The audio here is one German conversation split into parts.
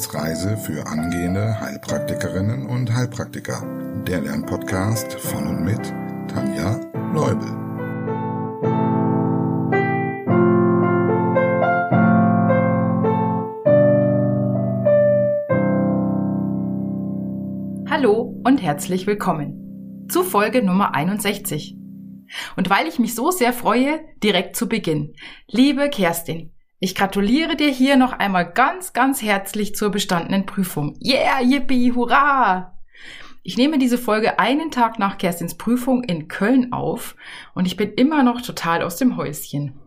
Wissensreise für angehende Heilpraktikerinnen und Heilpraktiker. Der Lernpodcast von und mit Tanja Leubel. Hallo und herzlich willkommen zu Folge Nummer 61. Und weil ich mich so sehr freue, direkt zu Beginn. Liebe Kerstin, ich gratuliere dir hier noch einmal ganz, ganz herzlich zur bestandenen Prüfung. Yeah, yippie, hurra! Ich nehme diese Folge einen Tag nach Kerstins Prüfung in Köln auf und ich bin immer noch total aus dem Häuschen.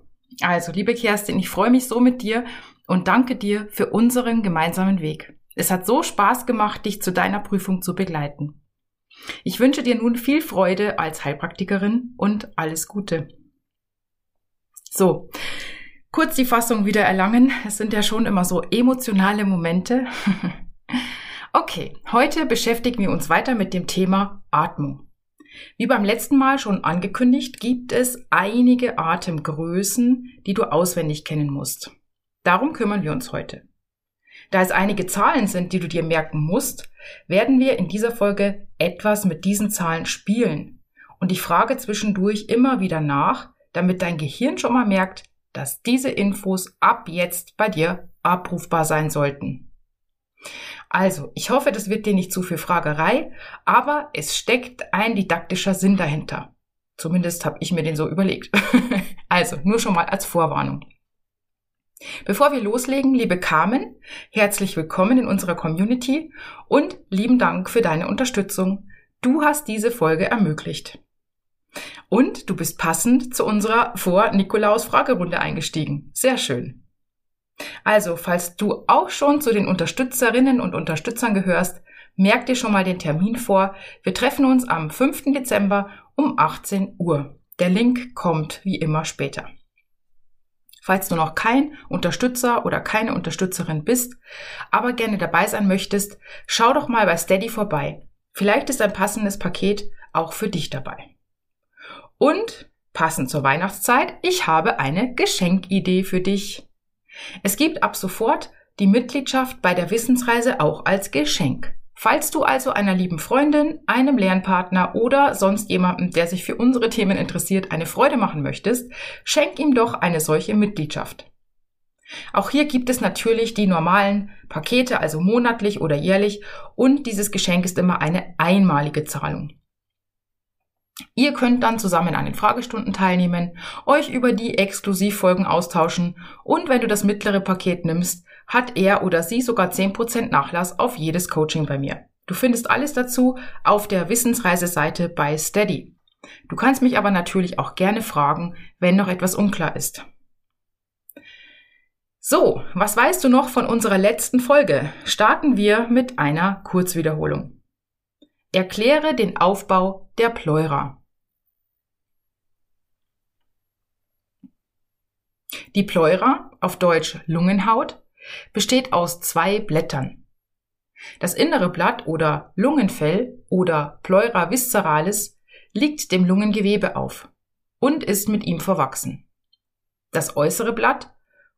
Also, liebe Kerstin, ich freue mich so mit dir und danke dir für unseren gemeinsamen Weg. Es hat so Spaß gemacht, dich zu deiner Prüfung zu begleiten. Ich wünsche dir nun viel Freude als Heilpraktikerin und alles Gute. So, kurz die Fassung wieder erlangen. Es sind ja schon immer so emotionale Momente. okay, heute beschäftigen wir uns weiter mit dem Thema Atmung. Wie beim letzten Mal schon angekündigt, gibt es einige Atemgrößen, die du auswendig kennen musst. Darum kümmern wir uns heute. Da es einige Zahlen sind, die du dir merken musst, werden wir in dieser Folge etwas mit diesen Zahlen spielen. Und ich frage zwischendurch immer wieder nach, damit dein Gehirn schon mal merkt, dass diese Infos ab jetzt bei dir abrufbar sein sollten. Also, ich hoffe, das wird dir nicht zu viel Fragerei, aber es steckt ein didaktischer Sinn dahinter. Zumindest habe ich mir den so überlegt. also, nur schon mal als Vorwarnung. Bevor wir loslegen, liebe Carmen, herzlich willkommen in unserer Community und lieben Dank für deine Unterstützung. Du hast diese Folge ermöglicht. Und du bist passend zu unserer Vor-Nikolaus-Fragerunde eingestiegen. Sehr schön. Also, falls du auch schon zu den Unterstützerinnen und Unterstützern gehörst, merk dir schon mal den Termin vor. Wir treffen uns am 5. Dezember um 18 Uhr. Der Link kommt wie immer später. Falls du noch kein Unterstützer oder keine Unterstützerin bist, aber gerne dabei sein möchtest, schau doch mal bei Steady vorbei. Vielleicht ist ein passendes Paket auch für dich dabei. Und passend zur Weihnachtszeit, ich habe eine Geschenkidee für dich. Es gibt ab sofort die Mitgliedschaft bei der Wissensreise auch als Geschenk. Falls du also einer lieben Freundin, einem Lernpartner oder sonst jemandem, der sich für unsere Themen interessiert, eine Freude machen möchtest, schenk ihm doch eine solche Mitgliedschaft. Auch hier gibt es natürlich die normalen Pakete, also monatlich oder jährlich, und dieses Geschenk ist immer eine einmalige Zahlung. Ihr könnt dann zusammen an den Fragestunden teilnehmen, euch über die Exklusivfolgen austauschen und wenn du das mittlere Paket nimmst, hat er oder sie sogar 10% Nachlass auf jedes Coaching bei mir. Du findest alles dazu auf der Wissensreiseseite bei Steady. Du kannst mich aber natürlich auch gerne fragen, wenn noch etwas unklar ist. So, was weißt du noch von unserer letzten Folge? Starten wir mit einer Kurzwiederholung. Erkläre den Aufbau der Pleura. Die Pleura, auf Deutsch Lungenhaut, besteht aus zwei Blättern. Das innere Blatt oder Lungenfell oder Pleura visceralis liegt dem Lungengewebe auf und ist mit ihm verwachsen. Das äußere Blatt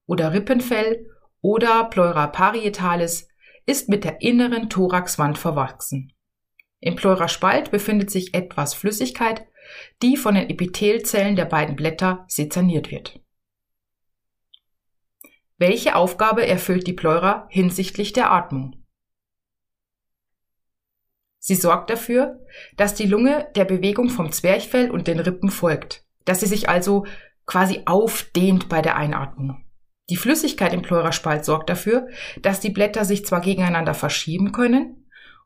oder Rippenfell oder Pleura parietalis ist mit der inneren Thoraxwand verwachsen. Im Pleuraspalt befindet sich etwas Flüssigkeit, die von den Epithelzellen der beiden Blätter sezerniert wird. Welche Aufgabe erfüllt die Pleura hinsichtlich der Atmung? Sie sorgt dafür, dass die Lunge der Bewegung vom Zwerchfell und den Rippen folgt, dass sie sich also quasi aufdehnt bei der Einatmung. Die Flüssigkeit im Pleuraspalt sorgt dafür, dass die Blätter sich zwar gegeneinander verschieben können,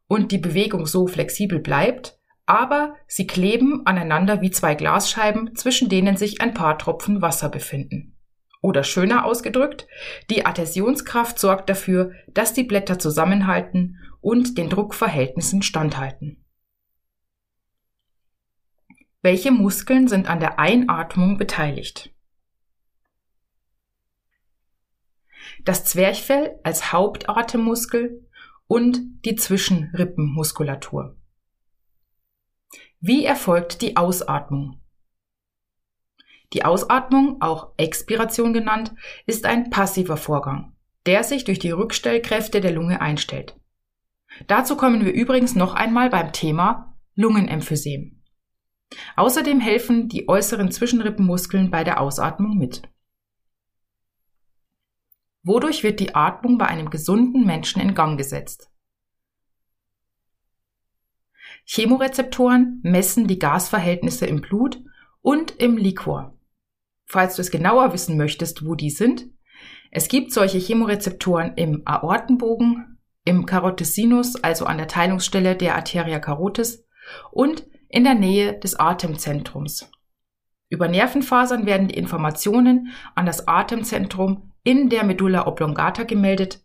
und die Bewegung so flexibel bleibt, aber sie kleben aneinander wie zwei Glasscheiben, zwischen denen sich ein paar Tropfen Wasser befinden. Oder schöner ausgedrückt, die Adhäsionskraft sorgt dafür, dass die Blätter zusammenhalten und den Druckverhältnissen standhalten. Welche Muskeln sind an der Einatmung beteiligt? Das Zwerchfell als Hauptatemmuskel und die Zwischenrippenmuskulatur. Wie erfolgt die Ausatmung? Die Ausatmung, auch Expiration genannt, ist ein passiver Vorgang, der sich durch die Rückstellkräfte der Lunge einstellt. Dazu kommen wir übrigens noch einmal beim Thema Lungenemphysem. Außerdem helfen die äußeren Zwischenrippenmuskeln bei der Ausatmung mit. Wodurch wird die Atmung bei einem gesunden Menschen in Gang gesetzt? Chemorezeptoren messen die Gasverhältnisse im Blut und im Liquor. Falls du es genauer wissen möchtest, wo die sind, es gibt solche Chemorezeptoren im Aortenbogen, im Carotisinus, also an der Teilungsstelle der Arteria carotis und in der Nähe des Atemzentrums. Über Nervenfasern werden die Informationen an das Atemzentrum in der Medulla oblongata gemeldet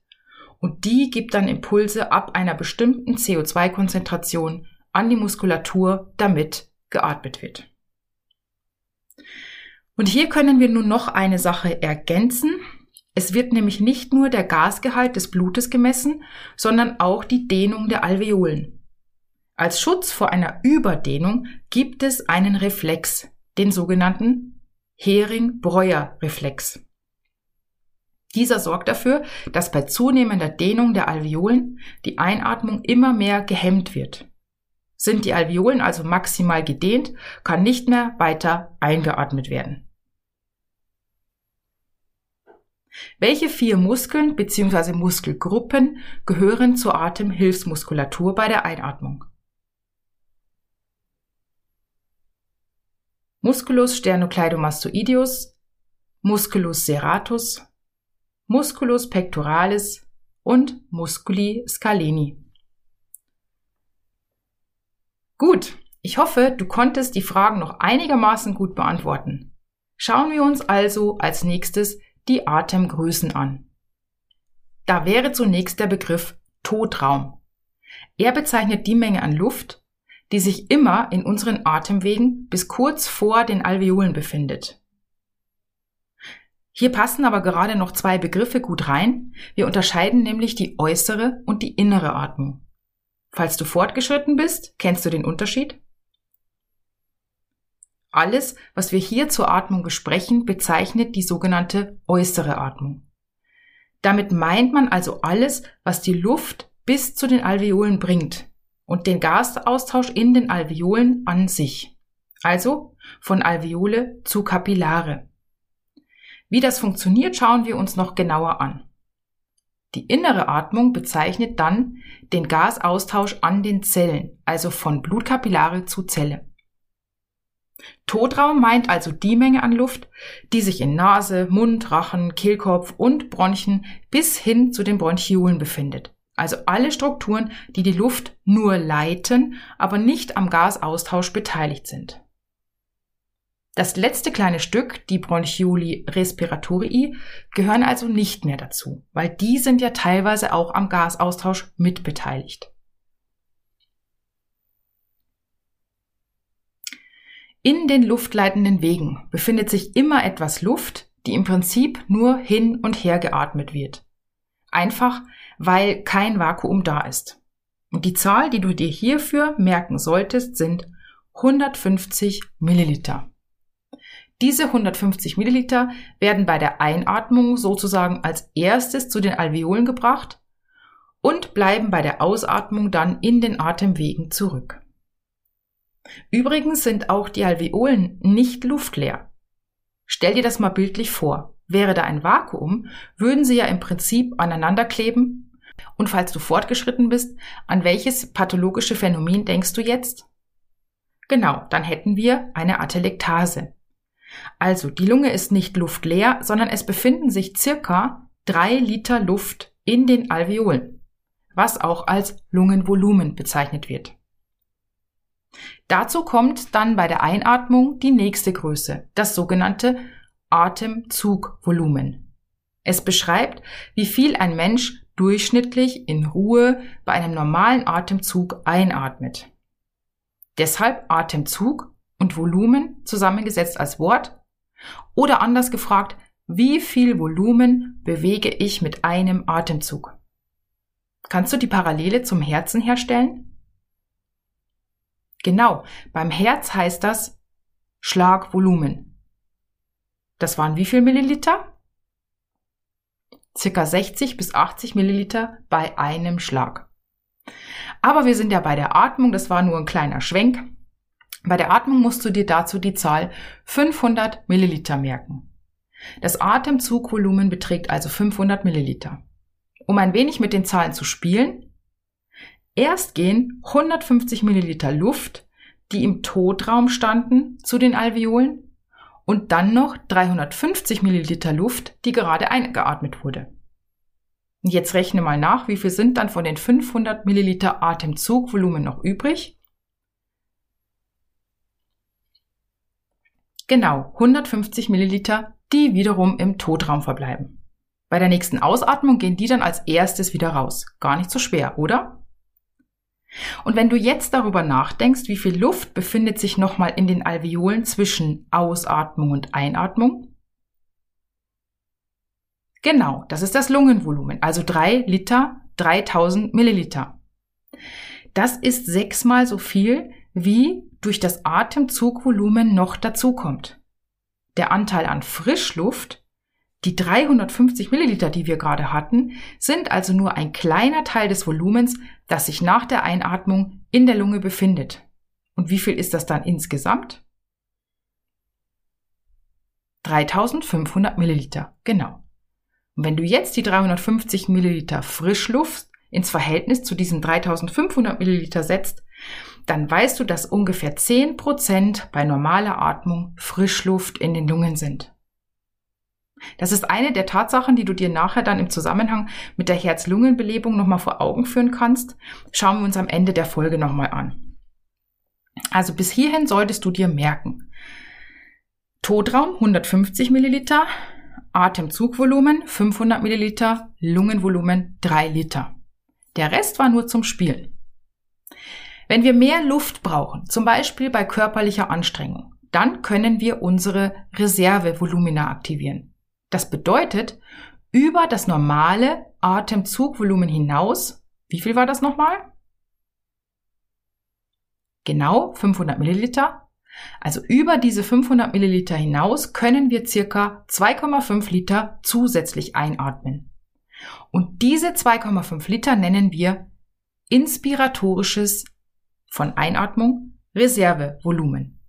und die gibt dann Impulse ab einer bestimmten CO2-Konzentration an die Muskulatur, damit geatmet wird. Und hier können wir nun noch eine Sache ergänzen. Es wird nämlich nicht nur der Gasgehalt des Blutes gemessen, sondern auch die Dehnung der Alveolen. Als Schutz vor einer Überdehnung gibt es einen Reflex, den sogenannten Hering-Breuer-Reflex. Dieser sorgt dafür, dass bei zunehmender Dehnung der Alveolen die Einatmung immer mehr gehemmt wird. Sind die Alveolen also maximal gedehnt, kann nicht mehr weiter eingeatmet werden. Welche vier Muskeln bzw. Muskelgruppen gehören zur Atemhilfsmuskulatur bei der Einatmung? Musculus sternocleidomastoideus, Musculus serratus, Musculus pectoralis und Musculi scaleni. Gut, ich hoffe, du konntest die Fragen noch einigermaßen gut beantworten. Schauen wir uns also als nächstes die Atemgrößen an. Da wäre zunächst der Begriff Totraum. Er bezeichnet die Menge an Luft, die sich immer in unseren Atemwegen bis kurz vor den Alveolen befindet. Hier passen aber gerade noch zwei Begriffe gut rein. Wir unterscheiden nämlich die äußere und die innere Atmung. Falls du fortgeschritten bist, kennst du den Unterschied? Alles, was wir hier zur Atmung besprechen, bezeichnet die sogenannte äußere Atmung. Damit meint man also alles, was die Luft bis zu den Alveolen bringt und den Gasaustausch in den Alveolen an sich. Also von Alveole zu Kapillare. Wie das funktioniert, schauen wir uns noch genauer an. Die innere Atmung bezeichnet dann den Gasaustausch an den Zellen, also von Blutkapillare zu Zelle. Totraum meint also die Menge an Luft, die sich in Nase, Mund, Rachen, Kehlkopf und Bronchien bis hin zu den Bronchiolen befindet. Also alle Strukturen, die die Luft nur leiten, aber nicht am Gasaustausch beteiligt sind. Das letzte kleine Stück, die Bronchioli respiratorii, gehören also nicht mehr dazu, weil die sind ja teilweise auch am Gasaustausch mitbeteiligt. In den luftleitenden Wegen befindet sich immer etwas Luft, die im Prinzip nur hin und her geatmet wird. Einfach, weil kein Vakuum da ist. Und die Zahl, die du dir hierfür merken solltest, sind 150 Milliliter. Diese 150 Milliliter werden bei der Einatmung sozusagen als erstes zu den Alveolen gebracht und bleiben bei der Ausatmung dann in den Atemwegen zurück. Übrigens sind auch die Alveolen nicht luftleer. Stell dir das mal bildlich vor. Wäre da ein Vakuum, würden sie ja im Prinzip aneinander kleben. Und falls du fortgeschritten bist, an welches pathologische Phänomen denkst du jetzt? Genau, dann hätten wir eine Atelektase. Also, die Lunge ist nicht luftleer, sondern es befinden sich circa drei Liter Luft in den Alveolen, was auch als Lungenvolumen bezeichnet wird. Dazu kommt dann bei der Einatmung die nächste Größe, das sogenannte Atemzugvolumen. Es beschreibt, wie viel ein Mensch durchschnittlich in Ruhe bei einem normalen Atemzug einatmet. Deshalb Atemzug und Volumen zusammengesetzt als Wort oder anders gefragt, wie viel Volumen bewege ich mit einem Atemzug? Kannst du die Parallele zum Herzen herstellen? Genau, beim Herz heißt das Schlagvolumen. Das waren wie viel Milliliter? circa 60 bis 80 Milliliter bei einem Schlag. Aber wir sind ja bei der Atmung, das war nur ein kleiner Schwenk. Bei der Atmung musst du dir dazu die Zahl 500 Milliliter merken. Das Atemzugvolumen beträgt also 500 Milliliter. Um ein wenig mit den Zahlen zu spielen, erst gehen 150 Milliliter Luft, die im Totraum standen, zu den Alveolen und dann noch 350 Milliliter Luft, die gerade eingeatmet wurde. Jetzt rechne mal nach, wie viel sind dann von den 500 Milliliter Atemzugvolumen noch übrig? Genau, 150 Milliliter, die wiederum im Totraum verbleiben. Bei der nächsten Ausatmung gehen die dann als erstes wieder raus. Gar nicht so schwer, oder? Und wenn du jetzt darüber nachdenkst, wie viel Luft befindet sich nochmal in den Alveolen zwischen Ausatmung und Einatmung? Genau, das ist das Lungenvolumen, also drei Liter, 3000 Milliliter. Das ist sechsmal so viel, wie durch das Atemzugvolumen noch dazukommt. Der Anteil an Frischluft, die 350 Milliliter, die wir gerade hatten, sind also nur ein kleiner Teil des Volumens, das sich nach der Einatmung in der Lunge befindet. Und wie viel ist das dann insgesamt? 3500 Milliliter, genau. Und wenn du jetzt die 350 Milliliter Frischluft ins Verhältnis zu diesen 3500 Milliliter setzt, dann weißt du, dass ungefähr 10% bei normaler Atmung Frischluft in den Lungen sind. Das ist eine der Tatsachen, die du dir nachher dann im Zusammenhang mit der Herz-Lungen-Belebung nochmal vor Augen führen kannst. Schauen wir uns am Ende der Folge nochmal an. Also bis hierhin solltest du dir merken. Todraum 150 Milliliter, Atemzugvolumen 500 Milliliter, Lungenvolumen 3 Liter. Der Rest war nur zum Spielen. Wenn wir mehr Luft brauchen, zum Beispiel bei körperlicher Anstrengung, dann können wir unsere Reservevolumina aktivieren. Das bedeutet, über das normale Atemzugvolumen hinaus, wie viel war das nochmal? Genau 500 Milliliter. Also über diese 500 Milliliter hinaus können wir circa 2,5 Liter zusätzlich einatmen. Und diese 2,5 Liter nennen wir inspiratorisches von Einatmung Reservevolumen.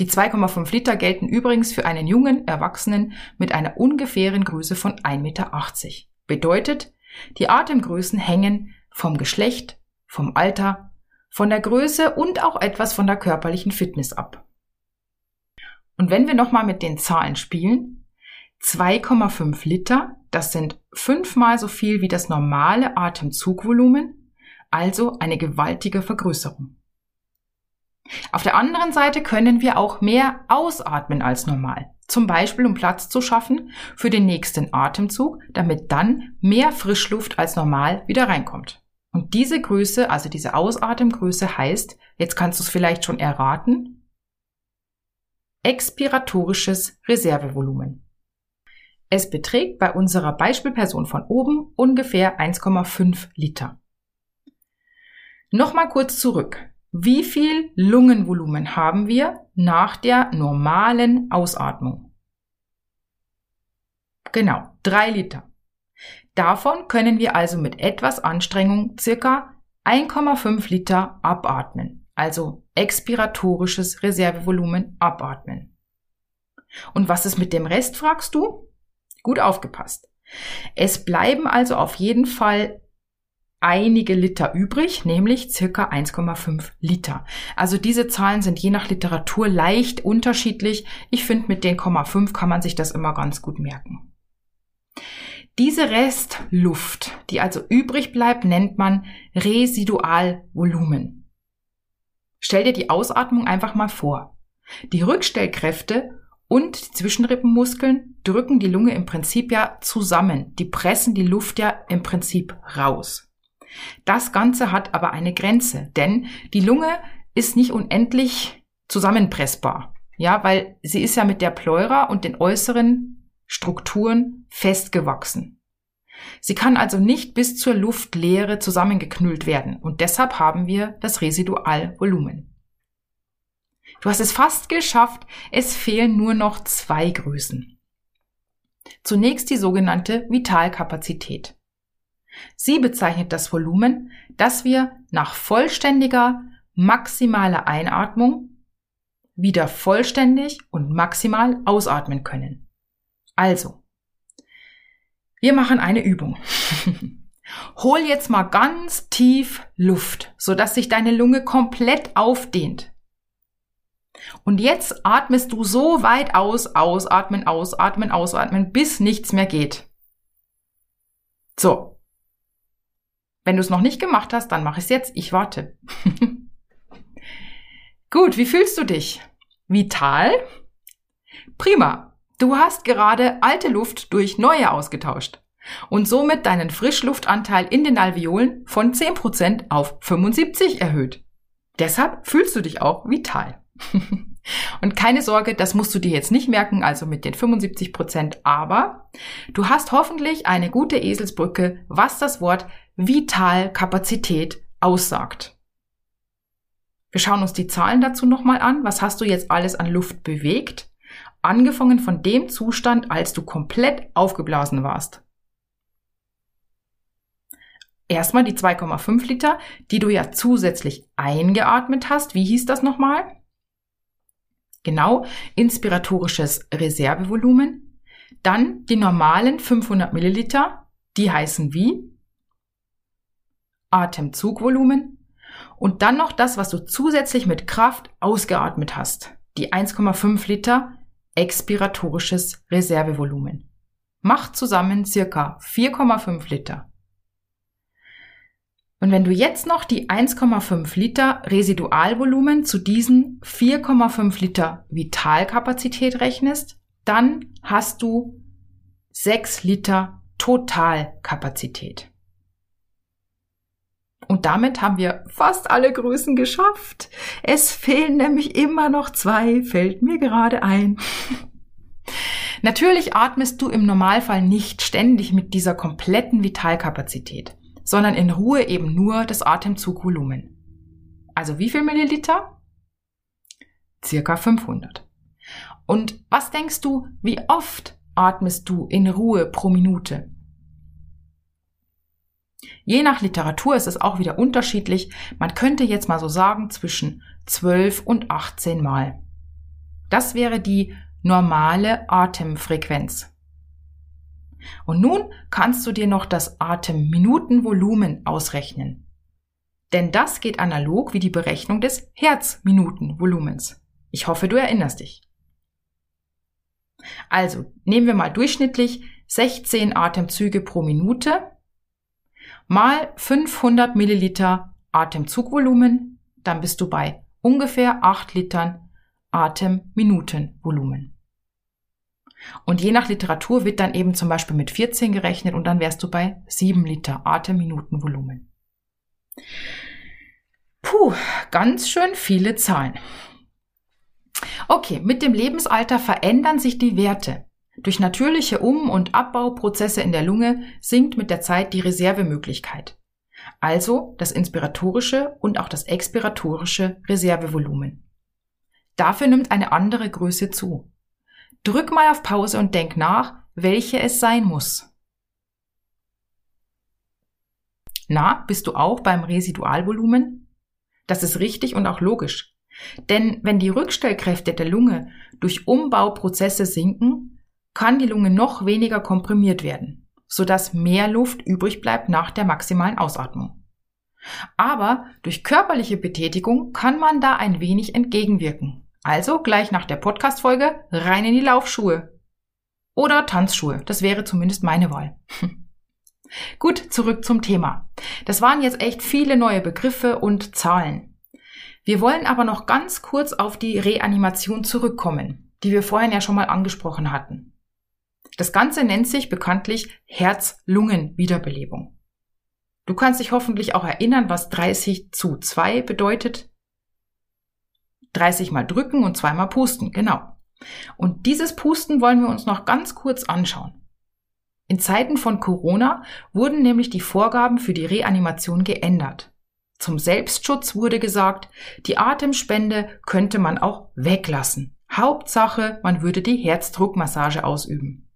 Die 2,5 Liter gelten übrigens für einen jungen Erwachsenen mit einer ungefähren Größe von 1,80 Meter. Bedeutet, die Atemgrößen hängen vom Geschlecht, vom Alter, von der Größe und auch etwas von der körperlichen Fitness ab. Und wenn wir nochmal mit den Zahlen spielen, 2,5 Liter, das sind fünfmal so viel wie das normale Atemzugvolumen, also eine gewaltige Vergrößerung. Auf der anderen Seite können wir auch mehr ausatmen als normal. Zum Beispiel, um Platz zu schaffen für den nächsten Atemzug, damit dann mehr Frischluft als normal wieder reinkommt. Und diese Größe, also diese Ausatemgröße heißt, jetzt kannst du es vielleicht schon erraten, expiratorisches Reservevolumen. Es beträgt bei unserer Beispielperson von oben ungefähr 1,5 Liter. Nochmal kurz zurück. Wie viel Lungenvolumen haben wir nach der normalen Ausatmung? Genau, drei Liter. Davon können wir also mit etwas Anstrengung circa 1,5 Liter abatmen, also expiratorisches Reservevolumen abatmen. Und was ist mit dem Rest, fragst du? Gut aufgepasst. Es bleiben also auf jeden Fall einige Liter übrig, nämlich circa 1,5 Liter. Also diese Zahlen sind je nach Literatur leicht unterschiedlich. Ich finde, mit den 0,5 kann man sich das immer ganz gut merken. Diese Restluft, die also übrig bleibt, nennt man Residualvolumen. Stell dir die Ausatmung einfach mal vor. Die Rückstellkräfte und die Zwischenrippenmuskeln drücken die Lunge im Prinzip ja zusammen. Die pressen die Luft ja im Prinzip raus. Das Ganze hat aber eine Grenze, denn die Lunge ist nicht unendlich zusammenpressbar. Ja, weil sie ist ja mit der Pleura und den äußeren Strukturen festgewachsen. Sie kann also nicht bis zur Luftleere zusammengeknüllt werden und deshalb haben wir das Residualvolumen. Du hast es fast geschafft, es fehlen nur noch zwei Größen. Zunächst die sogenannte Vitalkapazität. Sie bezeichnet das Volumen, das wir nach vollständiger, maximaler Einatmung wieder vollständig und maximal ausatmen können. Also, wir machen eine Übung. Hol jetzt mal ganz tief Luft, sodass sich deine Lunge komplett aufdehnt. Und jetzt atmest du so weit aus, ausatmen, ausatmen, ausatmen, bis nichts mehr geht. So. Wenn du es noch nicht gemacht hast, dann mach es jetzt. Ich warte. Gut, wie fühlst du dich? Vital? Prima. Du hast gerade alte Luft durch neue ausgetauscht und somit deinen Frischluftanteil in den Alveolen von 10% auf 75 erhöht. Deshalb fühlst du dich auch vital. und keine Sorge, das musst du dir jetzt nicht merken, also mit den 75%, aber du hast hoffentlich eine gute Eselsbrücke, was das Wort Vitalkapazität aussagt. Wir schauen uns die Zahlen dazu nochmal an. Was hast du jetzt alles an Luft bewegt? Angefangen von dem Zustand, als du komplett aufgeblasen warst. Erstmal die 2,5 Liter, die du ja zusätzlich eingeatmet hast. Wie hieß das nochmal? Genau, inspiratorisches Reservevolumen. Dann die normalen 500 Milliliter, die heißen wie? Atemzugvolumen. Und dann noch das, was du zusätzlich mit Kraft ausgeatmet hast. Die 1,5 Liter expiratorisches Reservevolumen. Macht zusammen circa 4,5 Liter. Und wenn du jetzt noch die 1,5 Liter Residualvolumen zu diesen 4,5 Liter Vitalkapazität rechnest, dann hast du 6 Liter Totalkapazität. Und damit haben wir fast alle Größen geschafft. Es fehlen nämlich immer noch zwei, fällt mir gerade ein. Natürlich atmest du im Normalfall nicht ständig mit dieser kompletten Vitalkapazität sondern in Ruhe eben nur das Atemzugvolumen. Also wie viel Milliliter? Circa 500. Und was denkst du, wie oft atmest du in Ruhe pro Minute? Je nach Literatur ist es auch wieder unterschiedlich. Man könnte jetzt mal so sagen zwischen 12 und 18 Mal. Das wäre die normale Atemfrequenz. Und nun kannst du dir noch das Atemminutenvolumen ausrechnen. Denn das geht analog wie die Berechnung des Herzminutenvolumens. Ich hoffe, du erinnerst dich. Also nehmen wir mal durchschnittlich 16 Atemzüge pro Minute mal 500 Milliliter Atemzugvolumen, dann bist du bei ungefähr 8 Litern Atemminutenvolumen. Und je nach Literatur wird dann eben zum Beispiel mit 14 gerechnet und dann wärst du bei 7 Liter Atemminutenvolumen. Puh, ganz schön viele Zahlen. Okay, mit dem Lebensalter verändern sich die Werte. Durch natürliche Um- und Abbauprozesse in der Lunge sinkt mit der Zeit die Reservemöglichkeit. Also das inspiratorische und auch das expiratorische Reservevolumen. Dafür nimmt eine andere Größe zu. Drück mal auf Pause und denk nach, welche es sein muss. Na, bist du auch beim Residualvolumen? Das ist richtig und auch logisch. Denn wenn die Rückstellkräfte der Lunge durch Umbauprozesse sinken, kann die Lunge noch weniger komprimiert werden, sodass mehr Luft übrig bleibt nach der maximalen Ausatmung. Aber durch körperliche Betätigung kann man da ein wenig entgegenwirken. Also gleich nach der Podcast-Folge rein in die Laufschuhe. Oder Tanzschuhe. Das wäre zumindest meine Wahl. Gut, zurück zum Thema. Das waren jetzt echt viele neue Begriffe und Zahlen. Wir wollen aber noch ganz kurz auf die Reanimation zurückkommen, die wir vorhin ja schon mal angesprochen hatten. Das Ganze nennt sich bekanntlich Herz-Lungen-Wiederbelebung. Du kannst dich hoffentlich auch erinnern, was 30 zu 2 bedeutet. 30 mal drücken und zweimal pusten, genau. Und dieses Pusten wollen wir uns noch ganz kurz anschauen. In Zeiten von Corona wurden nämlich die Vorgaben für die Reanimation geändert. Zum Selbstschutz wurde gesagt, die Atemspende könnte man auch weglassen. Hauptsache, man würde die Herzdruckmassage ausüben.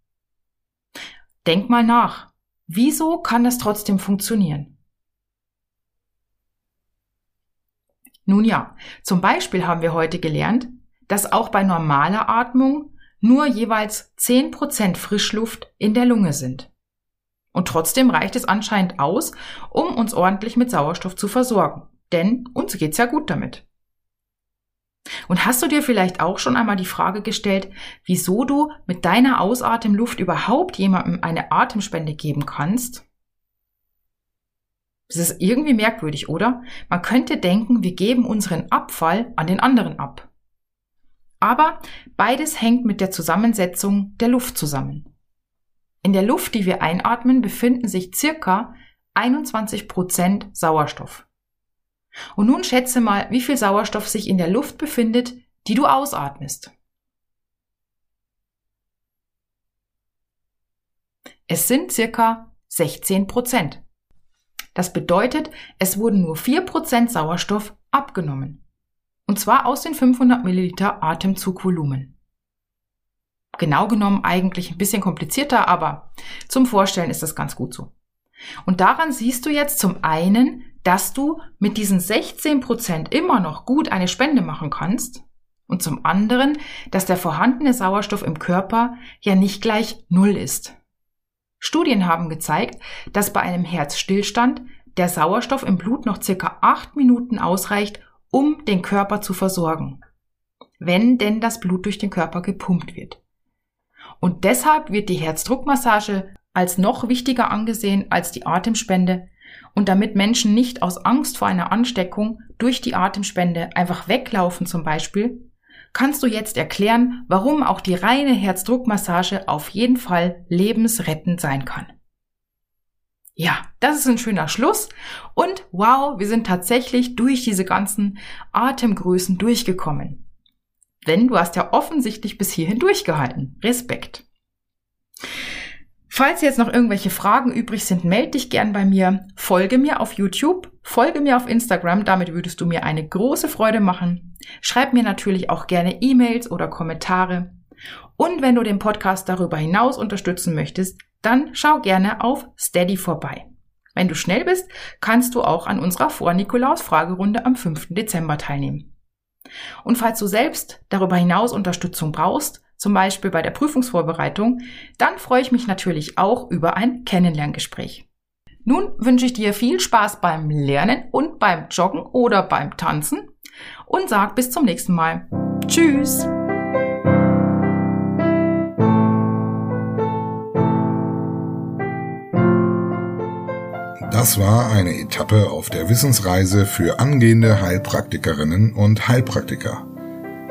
Denk mal nach. Wieso kann das trotzdem funktionieren? Nun ja, zum Beispiel haben wir heute gelernt, dass auch bei normaler Atmung nur jeweils 10% Frischluft in der Lunge sind. Und trotzdem reicht es anscheinend aus, um uns ordentlich mit Sauerstoff zu versorgen. Denn uns geht's ja gut damit. Und hast du dir vielleicht auch schon einmal die Frage gestellt, wieso du mit deiner Ausatemluft überhaupt jemandem eine Atemspende geben kannst? Das ist irgendwie merkwürdig, oder? Man könnte denken, wir geben unseren Abfall an den anderen ab. Aber beides hängt mit der Zusammensetzung der Luft zusammen. In der Luft, die wir einatmen, befinden sich circa 21 Prozent Sauerstoff. Und nun schätze mal, wie viel Sauerstoff sich in der Luft befindet, die du ausatmest. Es sind circa 16 Prozent. Das bedeutet, es wurden nur 4 Prozent Sauerstoff abgenommen. Und zwar aus den 500 Milliliter Atemzugvolumen. Genau genommen eigentlich ein bisschen komplizierter, aber zum Vorstellen ist das ganz gut so. Und daran siehst du jetzt zum einen, dass du mit diesen 16 Prozent immer noch gut eine Spende machen kannst und zum anderen, dass der vorhandene Sauerstoff im Körper ja nicht gleich Null ist. Studien haben gezeigt, dass bei einem Herzstillstand der Sauerstoff im Blut noch circa acht Minuten ausreicht, um den Körper zu versorgen, wenn denn das Blut durch den Körper gepumpt wird. Und deshalb wird die Herzdruckmassage als noch wichtiger angesehen als die Atemspende. Und damit Menschen nicht aus Angst vor einer Ansteckung durch die Atemspende einfach weglaufen zum Beispiel, kannst du jetzt erklären, warum auch die reine Herzdruckmassage auf jeden Fall lebensrettend sein kann. Ja, das ist ein schöner Schluss. Und wow, wir sind tatsächlich durch diese ganzen Atemgrößen durchgekommen. Denn du hast ja offensichtlich bis hierhin durchgehalten. Respekt. Falls jetzt noch irgendwelche Fragen übrig sind, melde dich gern bei mir. Folge mir auf YouTube, folge mir auf Instagram, damit würdest du mir eine große Freude machen. Schreib mir natürlich auch gerne E-Mails oder Kommentare. Und wenn du den Podcast darüber hinaus unterstützen möchtest, dann schau gerne auf Steady vorbei. Wenn du schnell bist, kannst du auch an unserer Vor-Nikolaus-Fragerunde am 5. Dezember teilnehmen. Und falls du selbst darüber hinaus Unterstützung brauchst, zum Beispiel bei der Prüfungsvorbereitung, dann freue ich mich natürlich auch über ein Kennenlerngespräch. Nun wünsche ich dir viel Spaß beim Lernen und beim Joggen oder beim Tanzen und sag bis zum nächsten Mal. Tschüss! Das war eine Etappe auf der Wissensreise für angehende Heilpraktikerinnen und Heilpraktiker.